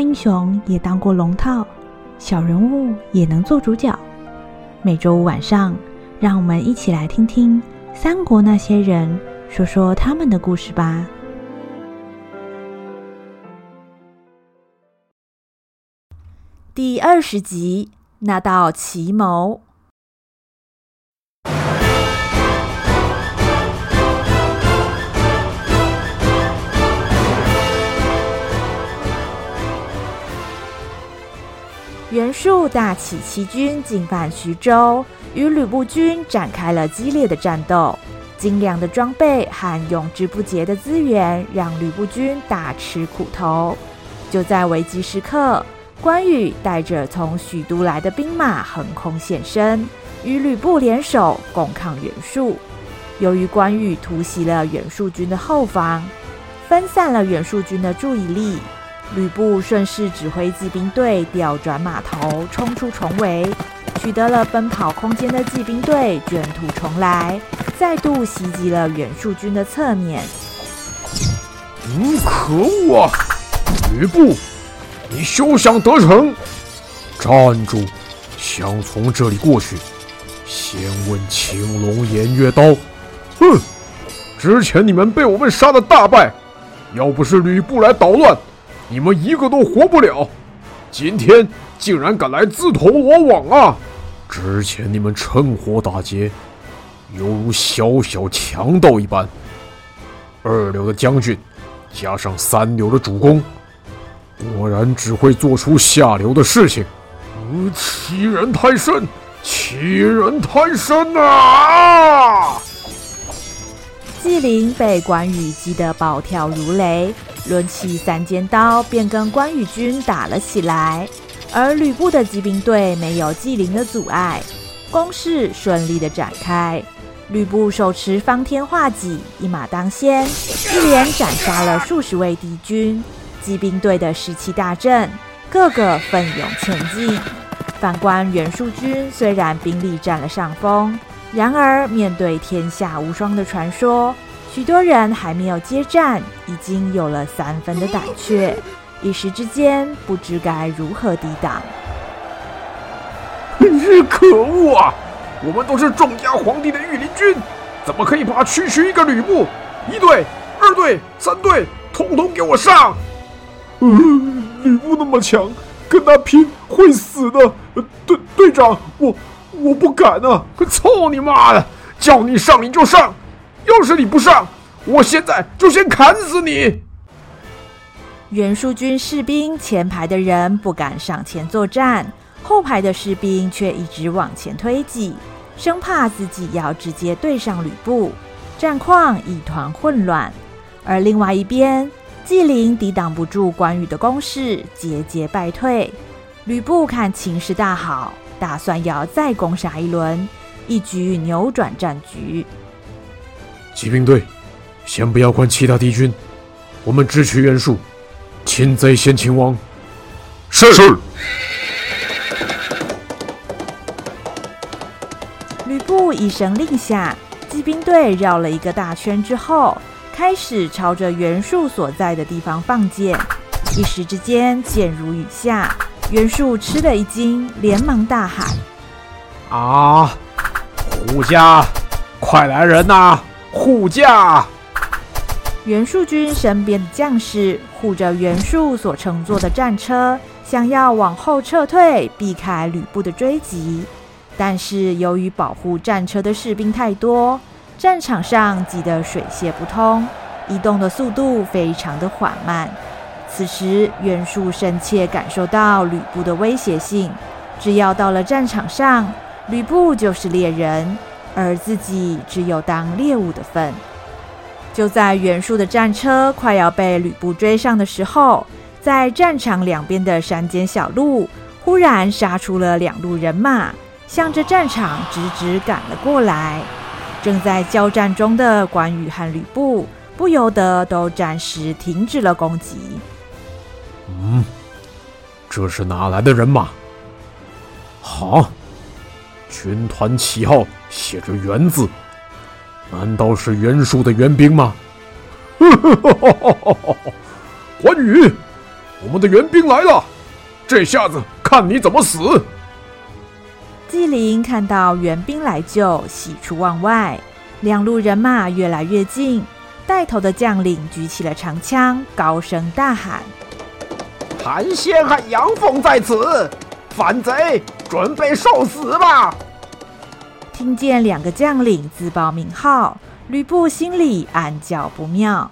英雄也当过龙套，小人物也能做主角。每周五晚上，让我们一起来听听三国那些人说说他们的故事吧。第二十集，那道奇谋。袁术大起七军进犯徐州，与吕布军展开了激烈的战斗。精良的装备和用之不竭的资源，让吕布军大吃苦头。就在危急时刻，关羽带着从许都来的兵马横空现身，与吕布联手共抗袁术。由于关羽突袭了袁术军的后方，分散了袁术军的注意力。吕布顺势指挥骑兵队调转马头，冲出重围，取得了奔跑空间的骑兵队卷土重来，再度袭击了袁术军的侧面。嗯，可恶啊！吕布，你休想得逞！站住！想从这里过去，先问青龙偃月刀。哼！之前你们被我们杀得大败，要不是吕布来捣乱。你们一个都活不了！今天竟然敢来自投罗网啊！之前你们趁火打劫，犹如小小强盗一般。二流的将军，加上三流的主公，果然只会做出下流的事情。欺人太甚，欺人太甚啊！纪灵被关羽击得暴跳如雷。抡起三尖刀，便跟关羽军打了起来。而吕布的骑兵队没有纪灵的阻碍，攻势顺利的展开。吕布手持方天画戟，一马当先，一连斩杀了数十位敌军。骑兵队的士气大振，个个奋勇前进。反观袁术军，虽然兵力占了上风，然而面对天下无双的传说。许多人还没有接战，已经有了三分的胆怯，一时之间不知该如何抵挡。可恶啊！我们都是众家皇帝的御林军，怎么可以怕区区一个吕布？一队、二队、三队，统统给我上！呃，吕布那么强，跟他拼会死的。呃，队队长，我我不敢啊！操你妈的！叫你上你就上！要是你不上，我现在就先砍死你！袁术军士兵前排的人不敢上前作战，后排的士兵却一直往前推挤，生怕自己要直接对上吕布，战况一团混乱。而另外一边，纪灵抵挡不住关羽的攻势，节节败退。吕布看情势大好，打算要再攻杀一轮，一举扭转战局。骑兵队，先不要管其他敌军，我们直取袁术，擒贼先擒王。是。是。吕布一声令下，骑兵队绕了一个大圈之后，开始朝着袁术所在的地方放箭。一时之间，箭如雨下。袁术吃了一惊，连忙大喊：“啊，护驾，快来人呐！”护驾！袁术军身边的将士护着袁术所乘坐的战车，想要往后撤退，避开吕布的追击。但是由于保护战车的士兵太多，战场上挤得水泄不通，移动的速度非常的缓慢。此时袁术深切感受到吕布的威胁性，只要到了战场上，吕布就是猎人。而自己只有当猎物的份。就在袁术的战车快要被吕布追上的时候，在战场两边的山间小路，忽然杀出了两路人马，向着战场直直赶了过来。正在交战中的关羽和吕布，不由得都暂时停止了攻击。嗯，这是哪来的人马？好。军团旗号写着“袁”字，难道是袁术的援兵吗？关羽，我们的援兵来了，这下子看你怎么死！纪灵看到援兵来救，喜出望外。两路人马越来越近，带头的将领举起了长枪，高声大喊：“韩先和杨凤在此，反贼准备受死吧！”听见两个将领自报名号，吕布心里暗叫不妙。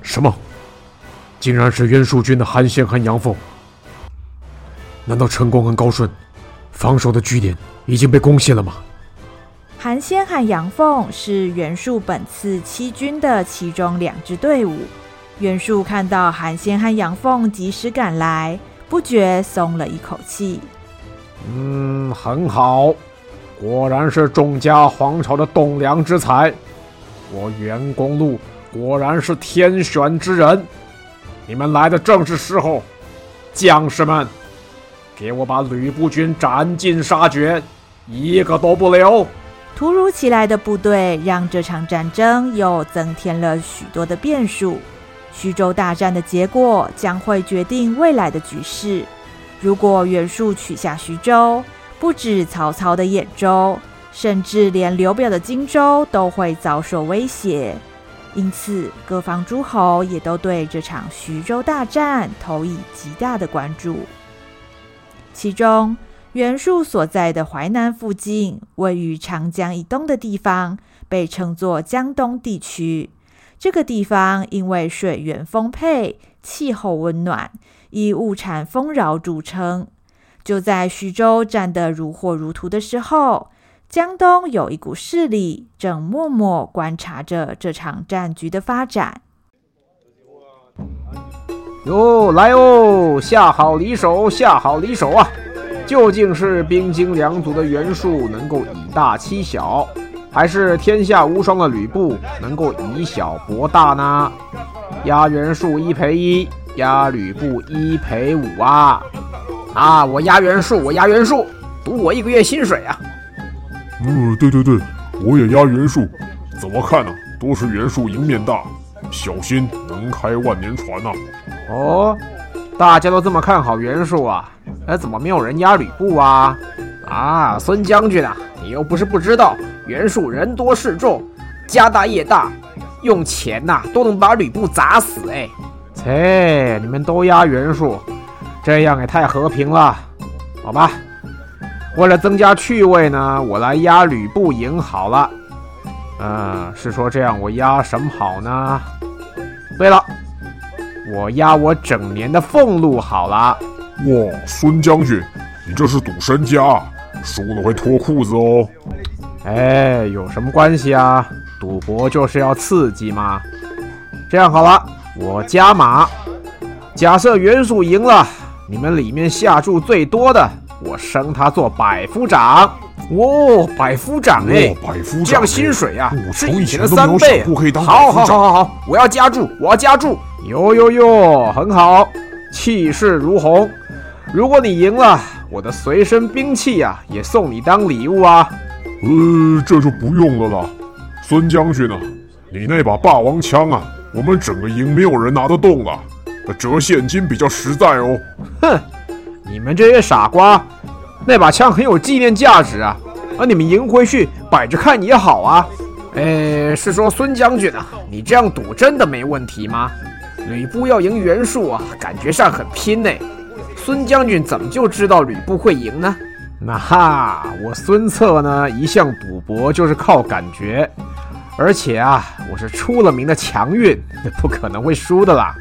什么？竟然是袁术军的韩先和杨凤？难道陈宫和高顺防守的据点已经被攻陷了吗？韩先和杨凤是袁术本次七军的其中两支队伍。袁术看到韩先和杨凤及时赶来，不觉松了一口气。嗯，很好。果然是众家皇朝的栋梁之才，我袁公路果然是天选之人。你们来的正是时候，将士们，给我把吕布军斩尽杀绝，一个都不留！突如其来的部队让这场战争又增添了许多的变数。徐州大战的结果将会决定未来的局势。如果袁术取下徐州，不止曹操的兖州，甚至连刘表的荆州都会遭受威胁，因此各方诸侯也都对这场徐州大战投以极大的关注。其中，袁术所在的淮南附近，位于长江以东的地方，被称作江东地区。这个地方因为水源丰沛，气候温暖，以物产丰饶著称。就在徐州战得如火如荼的时候，江东有一股势力正默默观察着这场战局的发展。哟，来哦，下好离手，下好离手啊！究竟是兵精粮足的袁术能够以大欺小，还是天下无双的吕布能够以小博大呢？压袁术一赔一，压吕布一赔五啊！啊！我压袁术，我压袁术，赌我一个月薪水啊！嗯，对对对，我也压袁术。怎么看呢、啊？都是袁术赢面大，小心能开万年船呐、啊！哦，大家都这么看好袁术啊？哎，怎么没有人压吕布啊？啊，孙将军啊，你又不是不知道，袁术人多势众，家大业大，用钱呐、啊、都能把吕布砸死哎！切，你们都压袁术。这样也太和平了，好吧？为了增加趣味呢，我来压吕布赢好了。嗯，是说这样我压什么好呢？对了，我压我整年的俸禄好了。哇，孙将军，你这是赌身家，输了会脱裤子哦。哎，有什么关系啊？赌博就是要刺激嘛。这样好了，我加码，假设袁术赢了。你们里面下注最多的，我升他做百夫长。哦，百夫长哎，百夫长，这样薪水啊，是以前的三倍。好好好好好，我要加注，我要加注。哟哟哟，很好，气势如虹。如果你赢了，我的随身兵器呀、啊，也送你当礼物啊。呃，这就不用了啦。孙将军啊，你那把霸王枪啊，我们整个营没有人拿得动了。折现金比较实在哦。哼，你们这些傻瓜，那把枪很有纪念价值啊，啊你们赢回去摆着看也好啊。哎，是说孙将军啊，你这样赌真的没问题吗？吕布要赢袁术啊，感觉上很拼呢。孙将军怎么就知道吕布会赢呢？那哈，我孙策呢，一向赌博就是靠感觉，而且啊，我是出了名的强运，不可能会输的啦。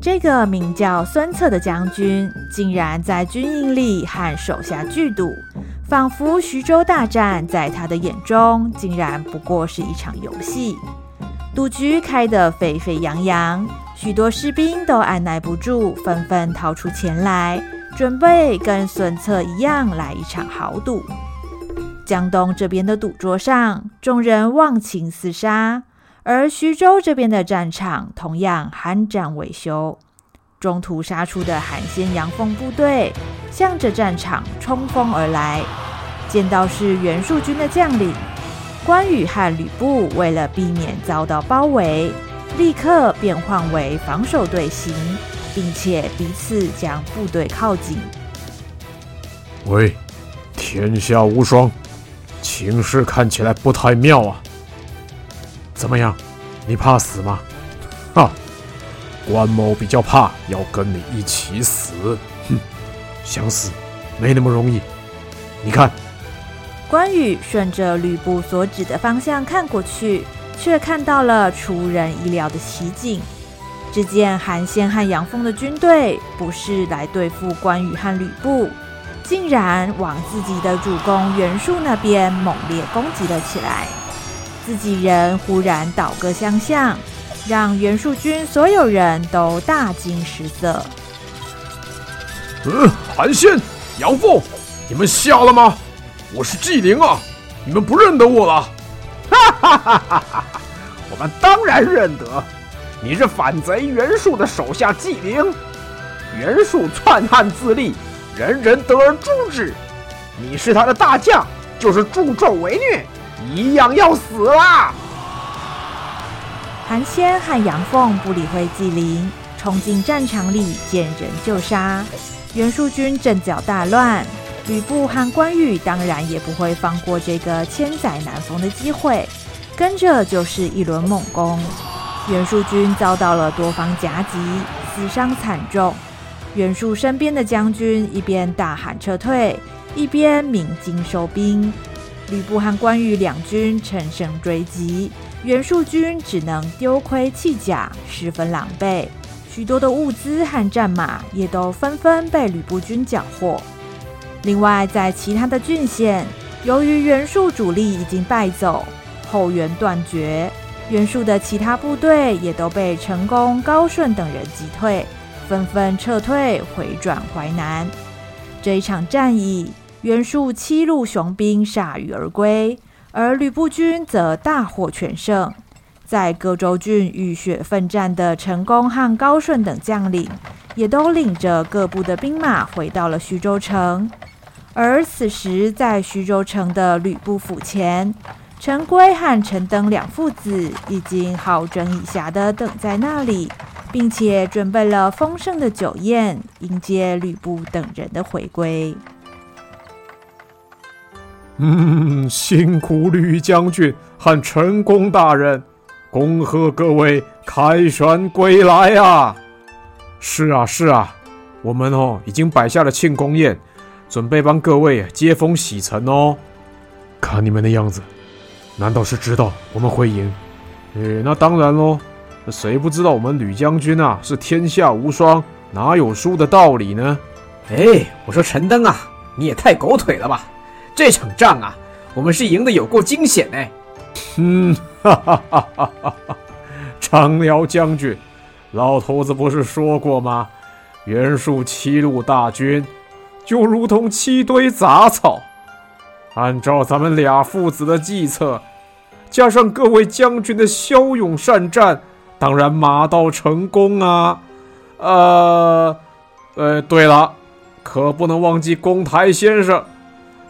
这个名叫孙策的将军，竟然在军营里和手下聚赌，仿佛徐州大战在他的眼中，竟然不过是一场游戏。赌局开得沸沸扬扬，许多士兵都按捺不住，纷纷掏出钱来，准备跟孙策一样来一场豪赌。江东这边的赌桌上，众人忘情厮杀。而徐州这边的战场同样酣战未休，中途杀出的韩先杨奉部队向着战场冲锋而来。见到是袁术军的将领，关羽和吕布为了避免遭到包围，立刻变换为防守队形，并且彼此将部队靠近。喂，天下无双，情势看起来不太妙啊！怎么样，你怕死吗？哈，关某比较怕要跟你一起死。哼，想死没那么容易。你看，关羽顺着吕布所指的方向看过去，却看到了出人意料的奇景。只见韩先和杨凤的军队不是来对付关羽和吕布，竟然往自己的主公袁术那边猛烈攻击了起来。自己人忽然倒戈相向，让袁术军所有人都大惊失色。嗯，韩先、杨凤，你们瞎了吗？我是纪灵啊，你们不认得我了？哈哈哈哈哈哈！我们当然认得。你是反贼袁术的手下纪灵，袁术篡汉自立，人人得而诛之。你是他的大将，就是助纣为虐，一样要死啦！韩先和杨凤不理会纪灵，冲进战场里见人就杀。袁术军阵脚大乱，吕布和关羽当然也不会放过这个千载难逢的机会，跟着就是一轮猛攻。袁术军遭到了多方夹击，死伤惨重。袁术身边的将军一边大喊撤退，一边鸣金收兵。吕布和关羽两军乘胜追击，袁术军只能丢盔弃甲，十分狼狈。许多的物资和战马也都纷纷被吕布军缴获。另外，在其他的郡县，由于袁术主力已经败走，后援断绝。袁术的其他部队也都被陈宫、高顺等人击退，纷纷撤退回转淮南。这一场战役，袁术七路雄兵铩羽而归，而吕布军则大获全胜。在各州郡浴血奋战的陈宫和高顺等将领，也都领着各部的兵马回到了徐州城。而此时，在徐州城的吕布府前，陈规和陈登两父子已经好整以暇的等在那里，并且准备了丰盛的酒宴，迎接吕布等人的回归。嗯，辛苦吕将军和陈公大人，恭贺各位凯旋归来啊！是啊，是啊，我们哦已经摆下了庆功宴，准备帮各位接风洗尘哦。看你们的样子。难道是知道我们会赢？诶，那当然喽！谁不知道我们吕将军啊是天下无双，哪有输的道理呢？哎，我说陈登啊，你也太狗腿了吧！这场仗啊，我们是赢得有够惊险哎！嗯，哈哈哈哈哈哈！张辽将军，老头子不是说过吗？袁术七路大军就如同七堆杂草。按照咱们俩父子的计策，加上各位将军的骁勇善战，当然马到成功啊！呃，呃，对了，可不能忘记公台先生，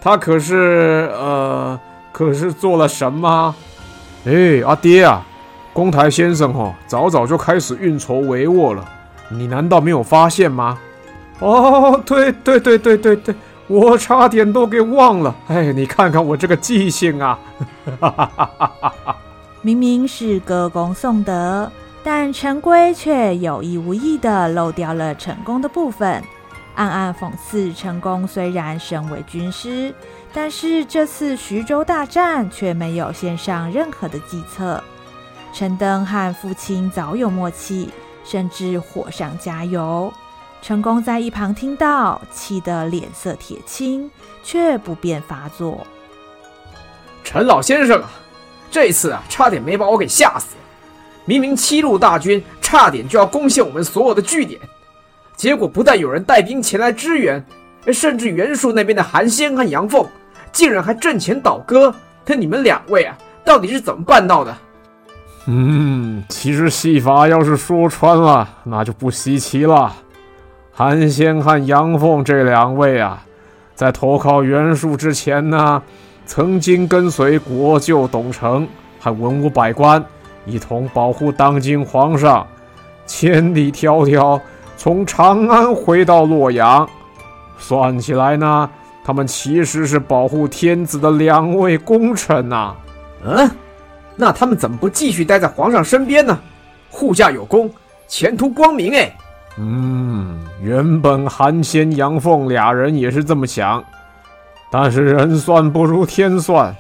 他可是呃，可是做了什么？哎，阿爹啊，公台先生哦，早早就开始运筹帷幄了，你难道没有发现吗？哦，对对对对对对。我差点都给忘了，哎，你看看我这个记性啊！明明是歌功颂德，但陈规却有意无意地漏掉了成功的部分，暗暗讽刺陈宫虽然身为军师，但是这次徐州大战却没有献上任何的计策。陈登和父亲早有默契，甚至火上加油。陈宫在一旁听到，气得脸色铁青，却不便发作。陈老先生啊，这次啊，差点没把我给吓死。明明七路大军差点就要攻陷我们所有的据点，结果不但有人带兵前来支援，甚至袁术那边的韩先和杨凤竟然还阵前倒戈。那你们两位啊，到底是怎么办到的？嗯，其实戏法要是说穿了，那就不稀奇了。韩先和杨凤这两位啊，在投靠袁术之前呢，曾经跟随国舅董承和文武百官一同保护当今皇上，千里迢迢从长安回到洛阳。算起来呢，他们其实是保护天子的两位功臣呐、嗯，那他们怎么不继续待在皇上身边呢？护驾有功，前途光明哎。嗯，原本韩先、杨凤俩人也是这么想，但是人算不如天算，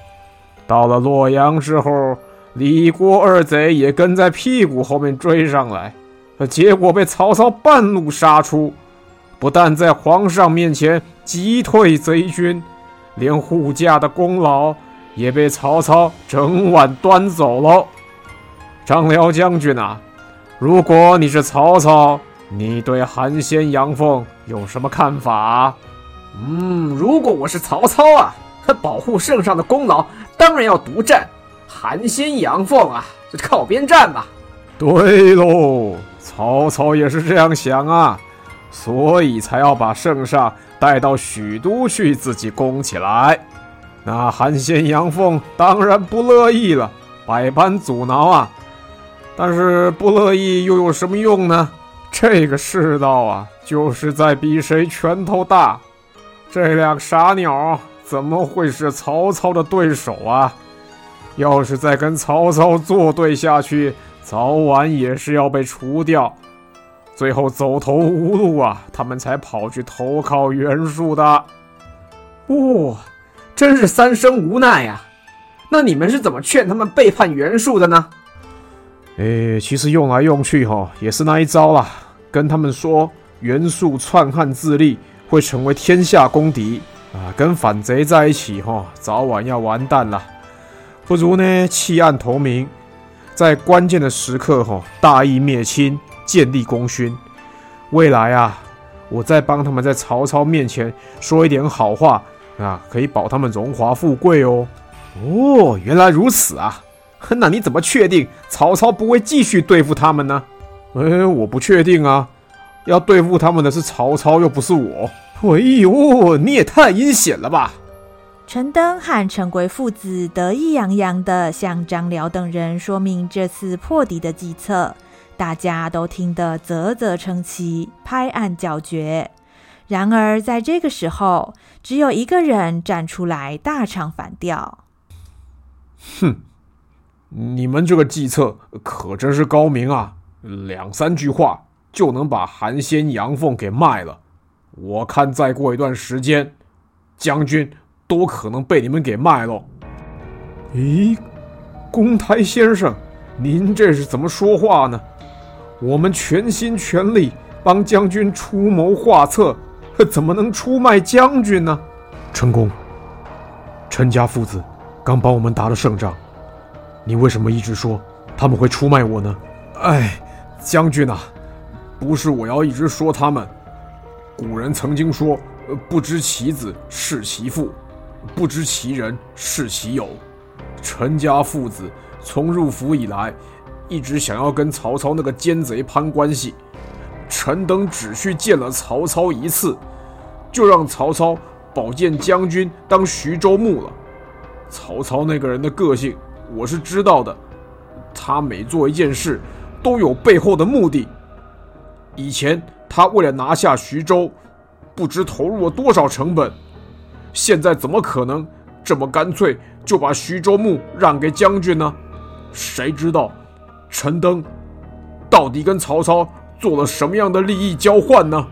到了洛阳之后，李郭二贼也跟在屁股后面追上来，结果被曹操半路杀出，不但在皇上面前击退贼军，连护驾的功劳也被曹操整晚端走了。张辽将军啊，如果你是曹操，你对韩先、杨凤有什么看法？嗯，如果我是曹操啊，保护圣上的功劳当然要独占。韩先、杨凤啊，就靠边站吧。对喽，曹操也是这样想啊，所以才要把圣上带到许都去自己攻起来。那韩先、杨凤当然不乐意了，百般阻挠啊。但是不乐意又有什么用呢？这个世道啊，就是在比谁拳头大。这两个傻鸟怎么会是曹操的对手啊？要是再跟曹操作对下去，早晚也是要被除掉。最后走投无路啊，他们才跑去投靠袁术的。哦，真是三生无奈呀！那你们是怎么劝他们背叛袁术的呢？哎，其实用来用去哈，也是那一招啦。跟他们说，袁术篡汉自立，会成为天下公敌啊！跟反贼在一起哈，早晚要完蛋了。不如呢，弃暗投明，在关键的时刻哈，大义灭亲，建立功勋。未来啊，我再帮他们在曹操面前说一点好话啊，可以保他们荣华富贵哦。哦，原来如此啊！那你怎么确定曹操不会继续对付他们呢？哎，我不确定啊。要对付他们的是曹操，又不是我。哎呦，你也太阴险了吧！陈登和陈规父子得意洋洋地向张辽等人说明这次破敌的计策，大家都听得啧啧称奇，拍案叫绝。然而在这个时候，只有一个人站出来大唱反调：“哼！”你们这个计策可真是高明啊！两三句话就能把韩先、杨凤给卖了。我看再过一段时间，将军都可能被你们给卖了。咦，公台先生，您这是怎么说话呢？我们全心全力帮将军出谋划策，怎么能出卖将军呢？陈公，陈家父子刚帮我们打了胜仗。你为什么一直说他们会出卖我呢？哎，将军啊，不是我要一直说他们。古人曾经说：“不知其子，是其父；不知其人，是其友。”陈家父。子从入府以来，一直想要跟曹操那个奸贼攀关系。陈登只需见了曹操一次，就让曹操保荐将军当徐州牧了。曹操那个人的个性。我是知道的，他每做一件事都有背后的目的。以前他为了拿下徐州，不知投入了多少成本，现在怎么可能这么干脆就把徐州牧让给将军呢？谁知道陈登到底跟曹操做了什么样的利益交换呢？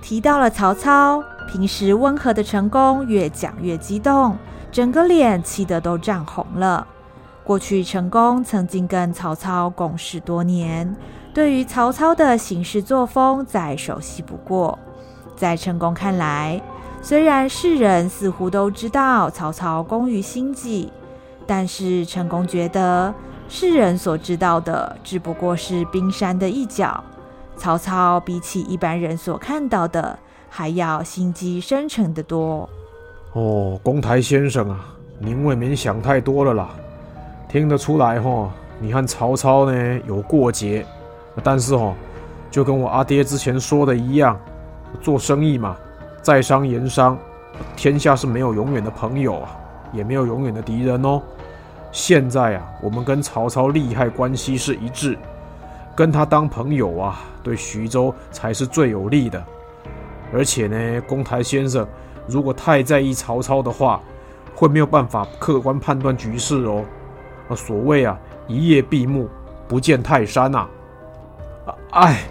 提到了曹操，平时温和的陈宫越讲越激动，整个脸气得都涨红了。过去陈宫曾经跟曹操共事多年，对于曹操的行事作风再熟悉不过。在陈宫看来，虽然世人似乎都知道曹操工于心计，但是陈宫觉得世人所知道的只不过是冰山的一角。曹操比起一般人所看到的，还要心机深沉得多。哦，公台先生啊，您未免想太多了啦。听得出来哈，你和曹操呢有过节，但是哈，就跟我阿爹之前说的一样，做生意嘛，在商言商，天下是没有永远的朋友啊，也没有永远的敌人哦。现在啊，我们跟曹操利害关系是一致，跟他当朋友啊，对徐州才是最有利的。而且呢，公台先生如果太在意曹操的话，会没有办法客观判断局势哦。啊，所谓啊，一夜闭目，不见泰山呐。哎，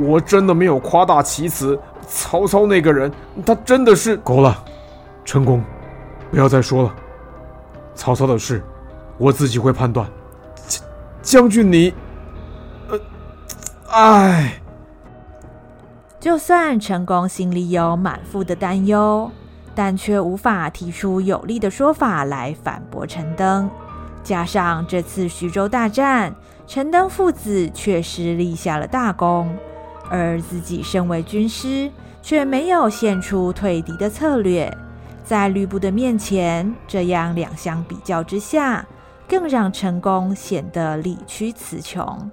我真的没有夸大其词。曹操那个人，他真的是够了。陈宫，不要再说了。曹操的事，我自己会判断。将将军你，呃，哎。就算陈宫心里有满腹的担忧，但却无法提出有力的说法来反驳陈登。加上这次徐州大战，陈登父子确实立下了大功，而自己身为军师，却没有献出退敌的策略。在吕布的面前，这样两相比较之下，更让陈宫显得理屈词穷。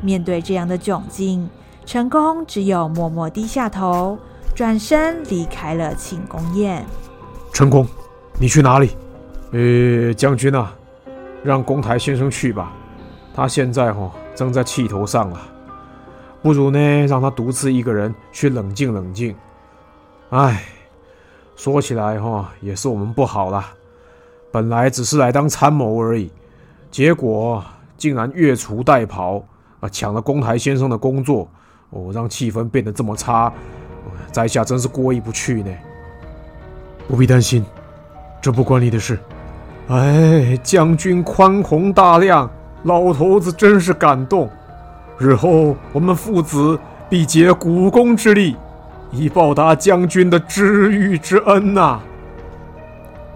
面对这样的窘境，陈宫只有默默低下头，转身离开了庆功宴。陈宫，你去哪里？呃，将军啊，让公台先生去吧，他现在哈正在气头上了，不如呢让他独自一个人去冷静冷静。唉，说起来哈也是我们不好了，本来只是来当参谋而已，结果竟然越俎代庖啊，抢了公台先生的工作。哦，让气氛变得这么差，在下真是过意不去呢。不必担心，这不关你的事。哎，将军宽宏大量，老头子真是感动。日后我们父子必结股肱之力，以报答将军的知遇之恩呐、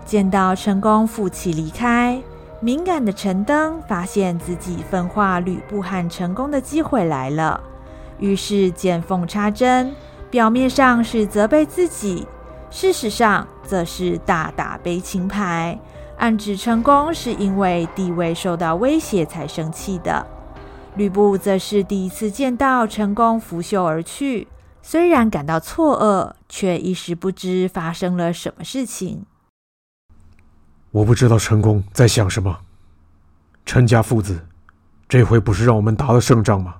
见到陈宫负气离开，敏感的陈登发现自己分化吕布和陈宫的机会来了。于是见缝插针，表面上是责备自己，事实上则是大打悲情牌，暗指陈功是因为地位受到威胁才生气的。吕布则是第一次见到陈功拂袖而去，虽然感到错愕，却一时不知发生了什么事情。我不知道陈宫在想什么。陈家父子，这回不是让我们打了胜仗吗？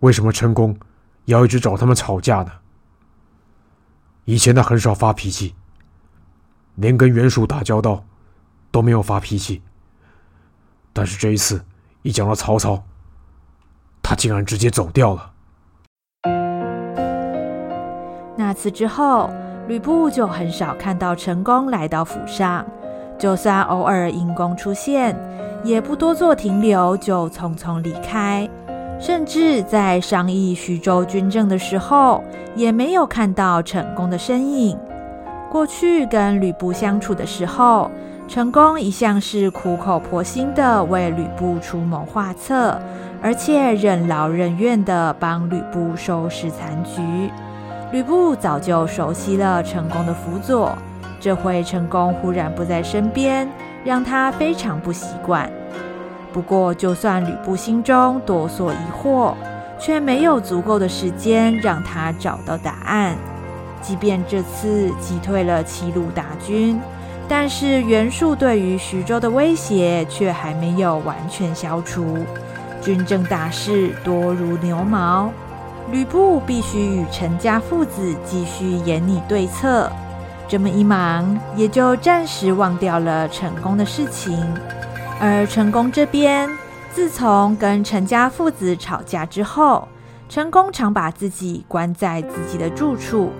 为什么陈宫要一直找他们吵架呢？以前他很少发脾气，连跟袁术打交道都没有发脾气。但是这一次一讲到曹操，他竟然直接走掉了。那次之后，吕布就很少看到陈宫来到府上，就算偶尔因公出现，也不多做停留，就匆匆离开。甚至在商议徐州军政的时候，也没有看到陈宫的身影。过去跟吕布相处的时候，陈宫一向是苦口婆心的为吕布出谋划策，而且任劳任怨的帮吕布收拾残局。吕布早就熟悉了陈宫的辅佐，这回陈宫忽然不在身边，让他非常不习惯。不过，就算吕布心中多所疑惑，却没有足够的时间让他找到答案。即便这次击退了七路大军，但是袁术对于徐州的威胁却还没有完全消除。军政大事多如牛毛，吕布必须与陈家父子继续研拟对策。这么一忙，也就暂时忘掉了陈宫的事情。而陈宫这边，自从跟陈家父子吵架之后，陈宫常把自己关在自己的住处。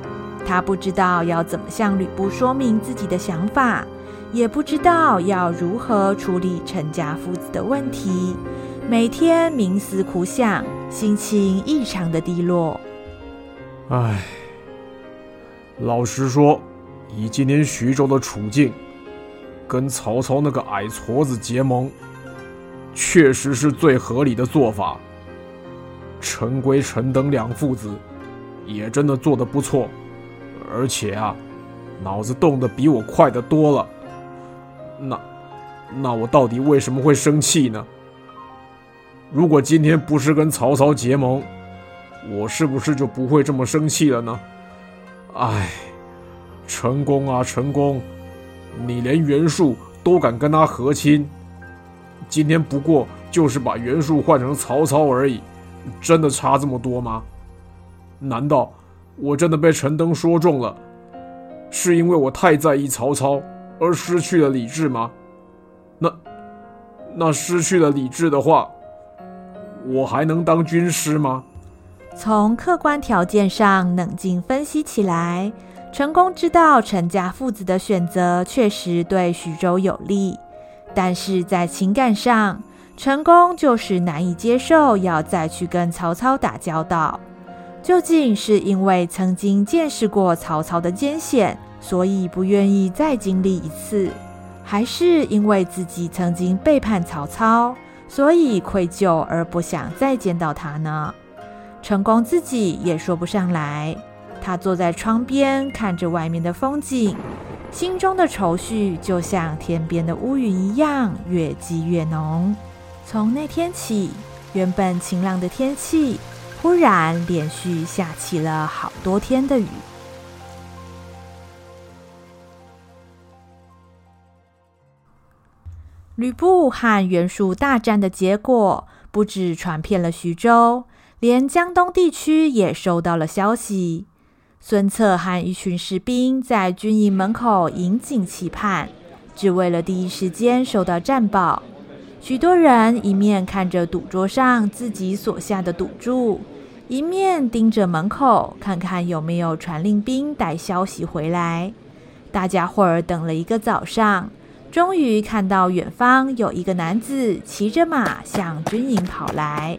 他不知道要怎么向吕布说明自己的想法，也不知道要如何处理陈家父子的问题，每天冥思苦想，心情异常的低落。唉，老实说，以今天徐州的处境。跟曹操那个矮矬子结盟，确实是最合理的做法。陈规、陈登两父子也真的做得不错，而且啊，脑子动得比我快得多了。那，那我到底为什么会生气呢？如果今天不是跟曹操结盟，我是不是就不会这么生气了呢？唉，陈宫啊，陈宫。你连袁术都敢跟他和亲，今天不过就是把袁术换成曹操而已，真的差这么多吗？难道我真的被陈登说中了？是因为我太在意曹操而失去了理智吗？那那失去了理智的话，我还能当军师吗？从客观条件上冷静分析起来，陈宫知道陈家父子的选择确实对徐州有利，但是在情感上，陈宫就是难以接受要再去跟曹操打交道。究竟是因为曾经见识过曹操的艰险，所以不愿意再经历一次，还是因为自己曾经背叛曹操，所以愧疚而不想再见到他呢？陈宫自己也说不上来。他坐在窗边看着外面的风景，心中的愁绪就像天边的乌云一样，越积越浓。从那天起，原本晴朗的天气。忽然连续下起了好多天的雨。吕布和袁术大战的结果，不止传遍了徐州，连江东地区也收到了消息。孙策和一群士兵在军营门口引颈期盼，只为了第一时间收到战报。许多人一面看着赌桌上自己所下的赌注。一面盯着门口，看看有没有传令兵带消息回来。大家伙儿等了一个早上，终于看到远方有一个男子骑着马向军营跑来。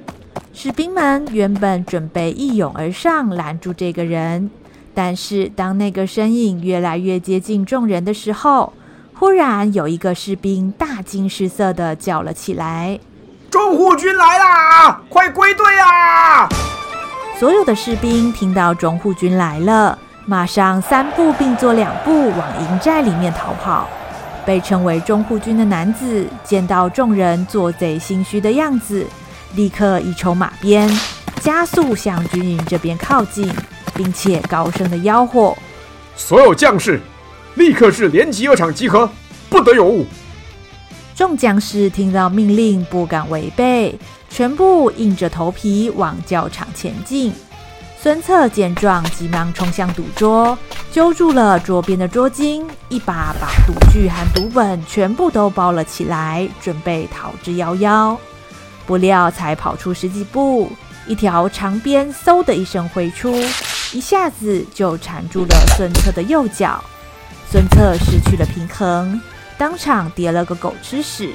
士兵们原本准备一拥而上拦住这个人，但是当那个身影越来越接近众人的时候，忽然有一个士兵大惊失色地叫了起来：“中护军来啦！快归队啊！”所有的士兵听到中护军来了，马上三步并作两步往营寨里面逃跑。被称为中护军的男子见到众人做贼心虚的样子，立刻一抽马鞭，加速向军营这边靠近，并且高声的吆喝：“所有将士，立刻至连集二场集合，不得有误。”众将士听到命令，不敢违背，全部硬着头皮往教场前进。孙策见状，急忙冲向赌桌，揪住了桌边的桌巾，一把把赌具和赌本全部都包了起来，准备逃之夭夭。不料才跑出十几步，一条长鞭嗖的一声挥出，一下子就缠住了孙策的右脚。孙策失去了平衡。当场跌了个狗吃屎，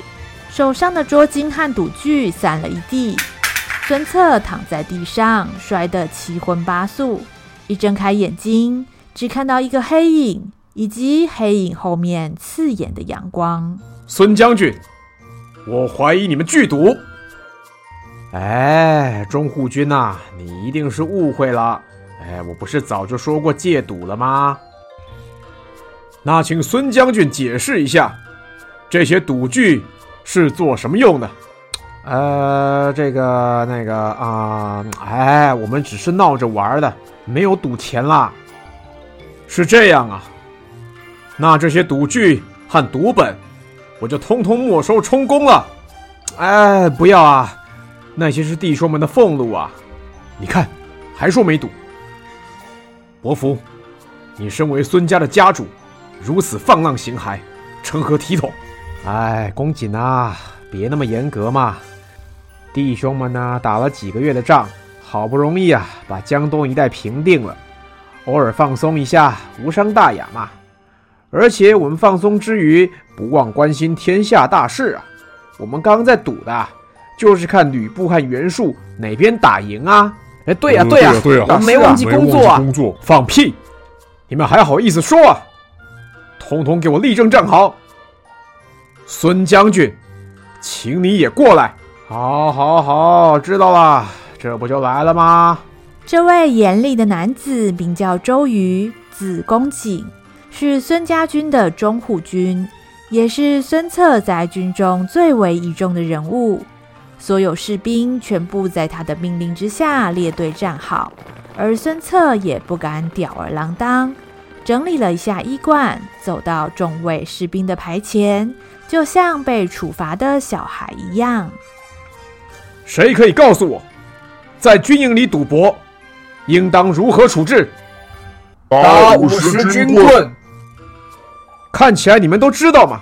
手上的桌巾和赌具散了一地。孙策躺在地上，摔得七荤八素。一睁开眼睛，只看到一个黑影，以及黑影后面刺眼的阳光。孙将军，我怀疑你们聚赌。哎，中护军呐、啊，你一定是误会了。哎，我不是早就说过戒赌了吗？那请孙将军解释一下，这些赌具是做什么用的？呃，这个那个啊、呃，哎，我们只是闹着玩的，没有赌钱啦。是这样啊？那这些赌具和赌本，我就通通没收充公了。哎，不要啊，那些是弟兄们的俸禄啊。你看，还说没赌。伯符，你身为孙家的家主。如此放浪形骸，成何体统？哎，公瑾呐，别那么严格嘛。弟兄们呢，打了几个月的仗，好不容易啊，把江东一带平定了，偶尔放松一下，无伤大雅嘛。而且我们放松之余，不忘关心天下大事啊。我们刚刚在赌的，就是看吕布和袁术哪边打赢啊。哎，对呀，对呀，对呀，我们没忘记工作啊。工作，放屁！你们还好意思说啊？统统给我立正站好！孙将军，请你也过来。好，好，好，知道了，这不就来了吗？这位严厉的男子名叫周瑜，字公瑾，是孙家军的中护军，也是孙策在军中最为倚重的人物。所有士兵全部在他的命令之下列队站好，而孙策也不敢吊儿郎当。整理了一下衣冠，走到众位士兵的排前，就像被处罚的小孩一样。谁可以告诉我，在军营里赌博，应当如何处置？打五十军棍。看起来你们都知道嘛。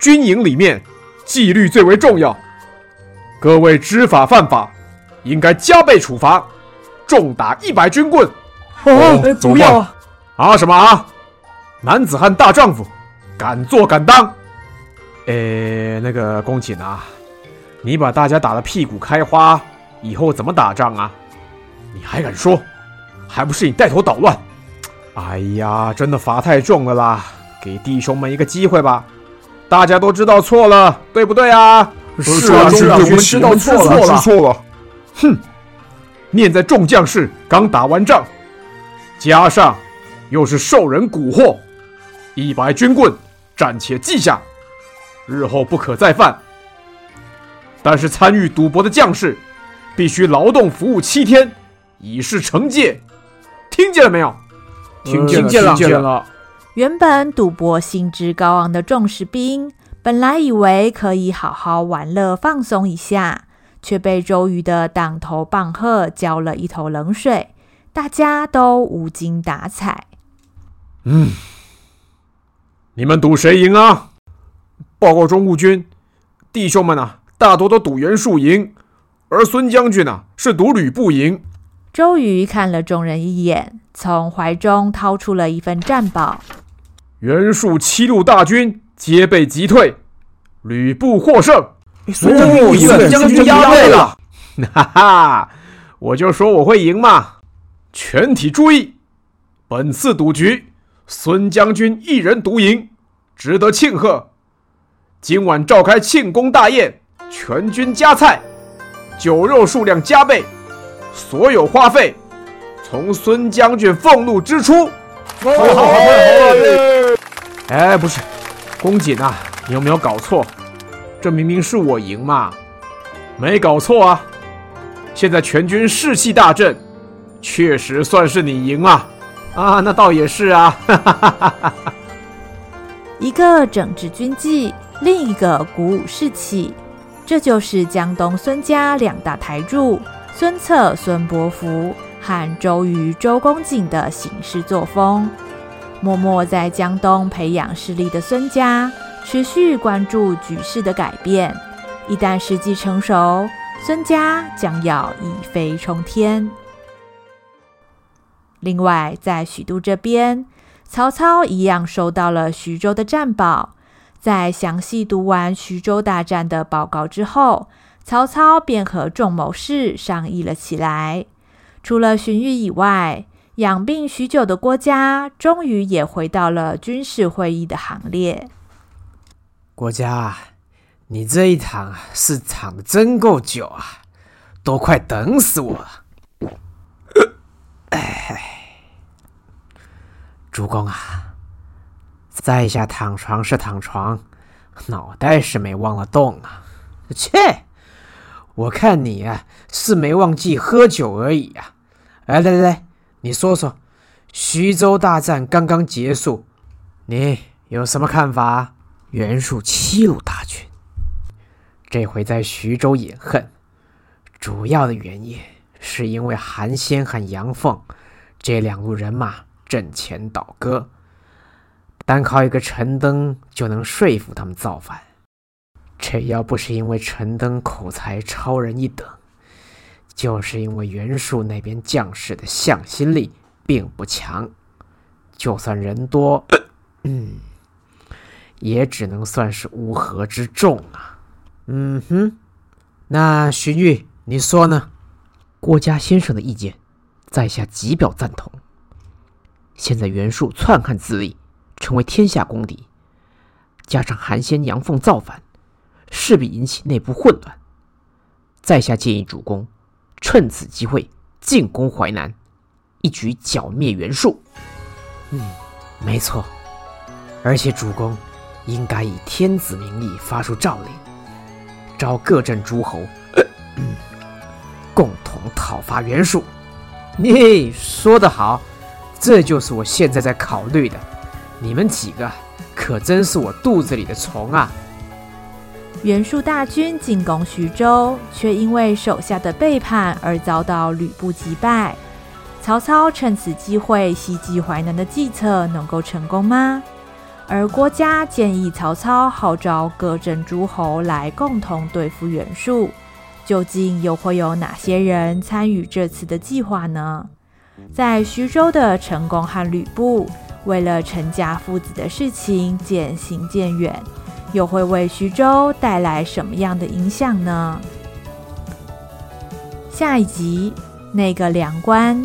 军营里面纪律最为重要，各位知法犯法，应该加倍处罚，重打一百军棍。哦，不要啊！啊什么啊？男子汉大丈夫，敢做敢当。呃，那个公瑾啊，你把大家打得屁股开花，以后怎么打仗啊？你还敢说？还不是你带头捣乱？哎呀，真的罚太重了啦！给弟兄们一个机会吧，大家都知道错了，对不对啊？是啊，是啊，我们知道错了，知错了。哼，念在众将士刚打完仗，加上又是受人蛊惑，一百军棍暂且记下，日后不可再犯。但是参与赌博的将士，必须劳动服务七天，以示惩戒。听见了没有？听见了，听见了。原本赌博兴致高昂的众士兵，本来以为可以好好玩乐放松一下，却被周瑜的当头棒喝浇了一头冷水，大家都无精打采。嗯，你们赌谁赢啊？报告中务军，弟兄们啊，大多都赌袁术赢，而孙将军啊是赌吕布赢。周瑜看了众人一眼，从怀中掏出了一份战报。袁术七路大军皆被击退，吕布获胜。孙将军压败了，哈哈！我就说我会赢嘛！全体注意，本次赌局，孙将军一人独赢，值得庆贺。今晚召开庆功大宴，全军加菜，酒肉数量加倍，所有花费从孙将军俸禄支出。好，好，好，好，好。哎，不是，公瑾啊，你有没有搞错？这明明是我赢嘛，没搞错啊。现在全军士气大振，确实算是你赢啊。啊，那倒也是啊。哈哈哈哈哈。一个整治军纪，另一个鼓舞士气，这就是江东孙家两大台柱孙策、孙伯符和周瑜、周公瑾的行事作风。默默在江东培养势力的孙家，持续关注局势的改变。一旦时机成熟，孙家将要一飞冲天。另外，在许都这边，曹操一样收到了徐州的战报。在详细读完徐州大战的报告之后，曹操便和众谋士商议了起来。除了荀彧以外，养病许久的郭嘉，终于也回到了军事会议的行列。郭嘉，你这一躺是躺的真够久啊，都快等死我了。哎，主公啊，在下躺床是躺床，脑袋是没忘了动啊。切，我看你啊是没忘记喝酒而已呀。哎，来来来。你说说，徐州大战刚刚结束，你有什么看法？袁术七路大军这回在徐州饮恨，主要的原因是因为韩先和杨奉这两路人马阵前倒戈，单靠一个陈登就能说服他们造反。这要不是因为陈登口才超人一等。就是因为袁术那边将士的向心力并不强，就算人多，嗯，也只能算是乌合之众啊。嗯哼，那荀彧，你说呢？郭嘉先生的意见，在下极表赞同。现在袁术篡汉自立，成为天下公敌，加上韩先、杨奉造反，势必引起内部混乱。在下建议主公。趁此机会进攻淮南，一举剿灭袁术。嗯，没错。而且主公应该以天子名义发出诏令，召各镇诸侯，共同讨伐袁术。你说得好，这就是我现在在考虑的。你们几个可真是我肚子里的虫啊！袁术大军进攻徐州，却因为手下的背叛而遭到吕布击败。曹操趁此机会袭击淮南的计策能够成功吗？而郭嘉建议曹操号召各镇诸侯来共同对付袁术，究竟又会有哪些人参与这次的计划呢？在徐州的陈宫和吕布为了陈家父子的事情渐行渐远。又会为徐州带来什么样的影响呢？下一集，那个粮官